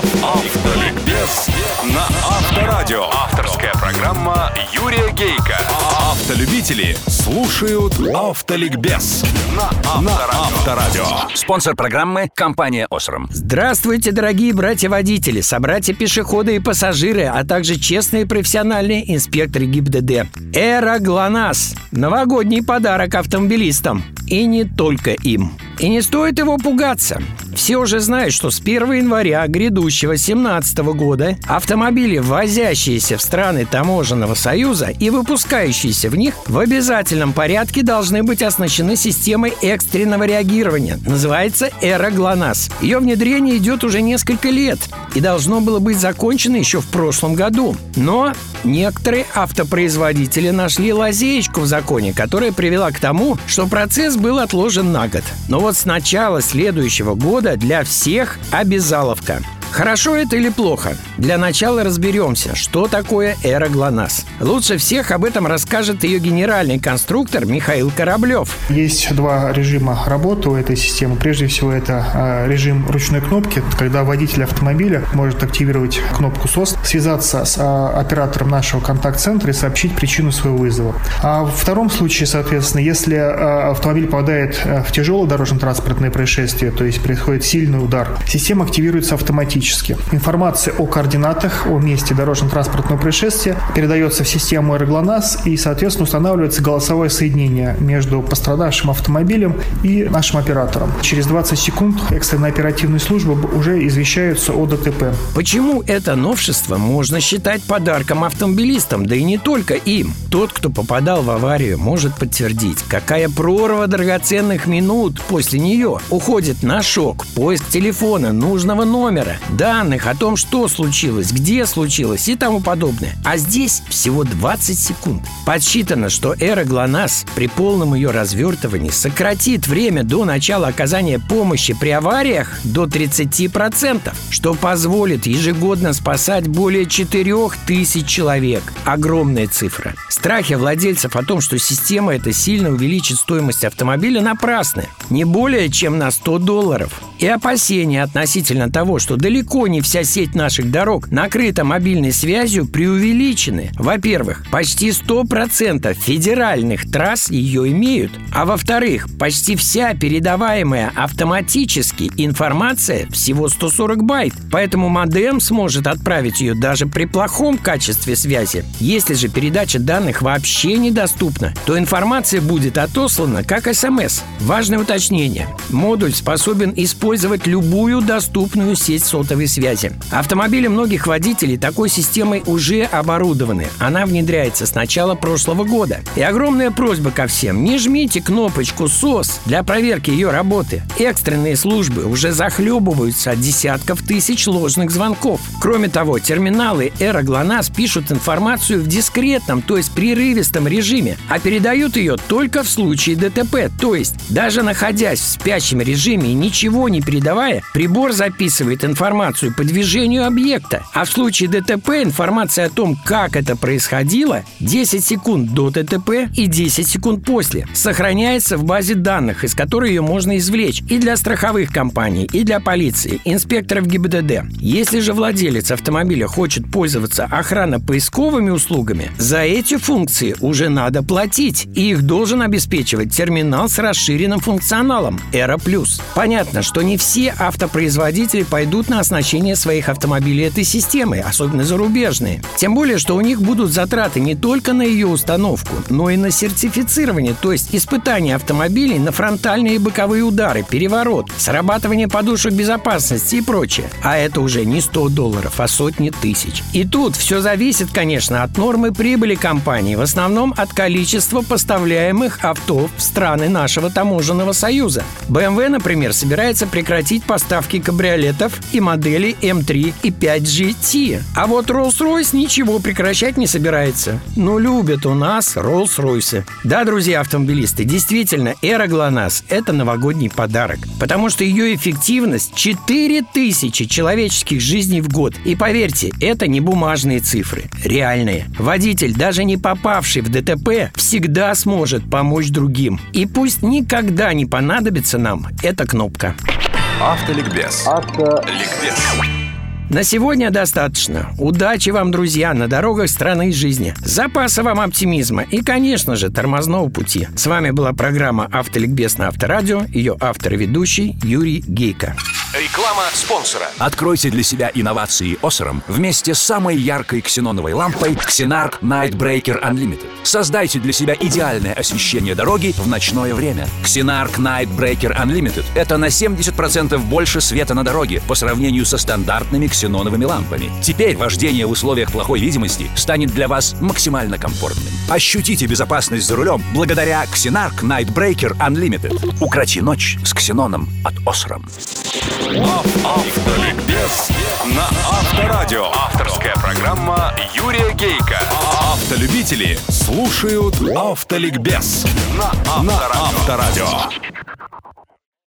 Автоликбез на Авторадио. Авторская программа Юрия Гейка. Автолюбители слушают Автоликбез на Авторадио. Спонсор программы – компания «Осрам». Здравствуйте, дорогие братья-водители, собратья-пешеходы и пассажиры, а также честные профессиональные инспекторы ГИБДД. Эра ГЛОНАСС – новогодний подарок автомобилистам. И не только им. И не стоит его пугаться. Все уже знают, что с 1 января грядущего 2017 года автомобили, ввозящиеся в страны таможенного союза и выпускающиеся в них, в обязательном порядке должны быть оснащены системой экстренного реагирования. Называется «Эра ГЛОНАСС». Ее внедрение идет уже несколько лет и должно было быть закончено еще в прошлом году. Но некоторые автопроизводители нашли лазеечку в законе, которая привела к тому, что процесс был отложен на год. Но вот с начала следующего года для всех обязаловка – Хорошо это или плохо? Для начала разберемся, что такое эра ГЛОНАСС. Лучше всех об этом расскажет ее генеральный конструктор Михаил Кораблев. Есть два режима работы у этой системы. Прежде всего, это а, режим ручной кнопки, когда водитель автомобиля может активировать кнопку СОС, связаться с а, оператором нашего контакт-центра и сообщить причину своего вызова. А в втором случае, соответственно, если а, автомобиль попадает в тяжелое дорожно-транспортное происшествие, то есть происходит сильный удар, система активируется автоматически автоматически. Информация о координатах, о месте дорожно-транспортного происшествия передается в систему «Эроглонас» и, соответственно, устанавливается голосовое соединение между пострадавшим автомобилем и нашим оператором. Через 20 секунд экстренная оперативная служба уже извещаются о ДТП. Почему это новшество можно считать подарком автомобилистам, да и не только им? Тот, кто попадал в аварию, может подтвердить, какая прорва драгоценных минут после нее уходит на шок, поиск телефона, нужного номера, данных о том, что случилось, где случилось и тому подобное. А здесь всего 20 секунд. Подсчитано, что эра ГЛОНАСС при полном ее развертывании сократит время до начала оказания помощи при авариях до 30%, что позволит ежегодно спасать более 4000 человек. Огромная цифра. Страхи владельцев о том, что система эта сильно увеличит стоимость автомобиля, напрасны. Не более чем на 100 долларов. И опасения относительно того, что далеко далеко не вся сеть наших дорог накрыта мобильной связью, преувеличены. Во-первых, почти 100% федеральных трасс ее имеют. А во-вторых, почти вся передаваемая автоматически информация всего 140 байт. Поэтому модем сможет отправить ее даже при плохом качестве связи. Если же передача данных вообще недоступна, то информация будет отослана как СМС. Важное уточнение. Модуль способен использовать любую доступную сеть сотовой сотовой связи. Автомобили многих водителей такой системой уже оборудованы. Она внедряется с начала прошлого года. И огромная просьба ко всем. Не жмите кнопочку «СОС» для проверки ее работы. Экстренные службы уже захлебываются от десятков тысяч ложных звонков. Кроме того, терминалы Эра ГЛОНАСС пишут информацию в дискретном, то есть прерывистом режиме, а передают ее только в случае ДТП. То есть, даже находясь в спящем режиме и ничего не передавая, прибор записывает информацию по движению объекта. А в случае ДТП информация о том, как это происходило, 10 секунд до ДТП и 10 секунд после, сохраняется в базе данных, из которой ее можно извлечь и для страховых компаний, и для полиции, инспекторов ГИБДД. Если же владелец автомобиля хочет пользоваться охранно-поисковыми услугами, за эти функции уже надо платить, и их должен обеспечивать терминал с расширенным функционалом Эра Плюс. Понятно, что не все автопроизводители пойдут на оснащение своих автомобилей этой системой, особенно зарубежные. Тем более, что у них будут затраты не только на ее установку, но и на сертифицирование, то есть испытание автомобилей на фронтальные и боковые удары, переворот, срабатывание подушек безопасности и прочее. А это уже не 100 долларов, а сотни тысяч. И тут все зависит, конечно, от нормы прибыли компании, в основном от количества поставляемых авто в страны нашего таможенного союза. BMW, например, собирается прекратить поставки кабриолетов и модели M3 и 5 GT. А вот Rolls-Royce ничего прекращать не собирается. Но любят у нас Rolls-Royce. Да, друзья автомобилисты, действительно, эра ГЛОНАСС – это новогодний подарок. Потому что ее эффективность 4000 человеческих жизней в год. И поверьте, это не бумажные цифры, реальные. Водитель, даже не попавший в ДТП, всегда сможет помочь другим. И пусть никогда не понадобится нам эта кнопка. Автоликбез. Автоликбез. На сегодня достаточно. Удачи вам, друзья, на дорогах страны и жизни. Запаса вам оптимизма и, конечно же, тормозного пути. С вами была программа «Автоликбез» на Авторадио. Ее автор и ведущий Юрий Гейко. Реклама спонсора. Откройте для себя инновации Осером вместе с самой яркой ксеноновой лампой Xenarc Nightbreaker Unlimited. Создайте для себя идеальное освещение дороги в ночное время. Xenarc Nightbreaker Unlimited – это на 70% больше света на дороге по сравнению со стандартными ксеноновыми лампами. Теперь вождение в условиях плохой видимости станет для вас максимально комфортным. Ощутите безопасность за рулем благодаря Xenarc Nightbreaker Unlimited. Укроти ночь с ксеноном от Осрам. Автоликбез на Авторадио. Авторская программа Юрия Гейка. Автолюбители слушают Автоликбез на Авторадио.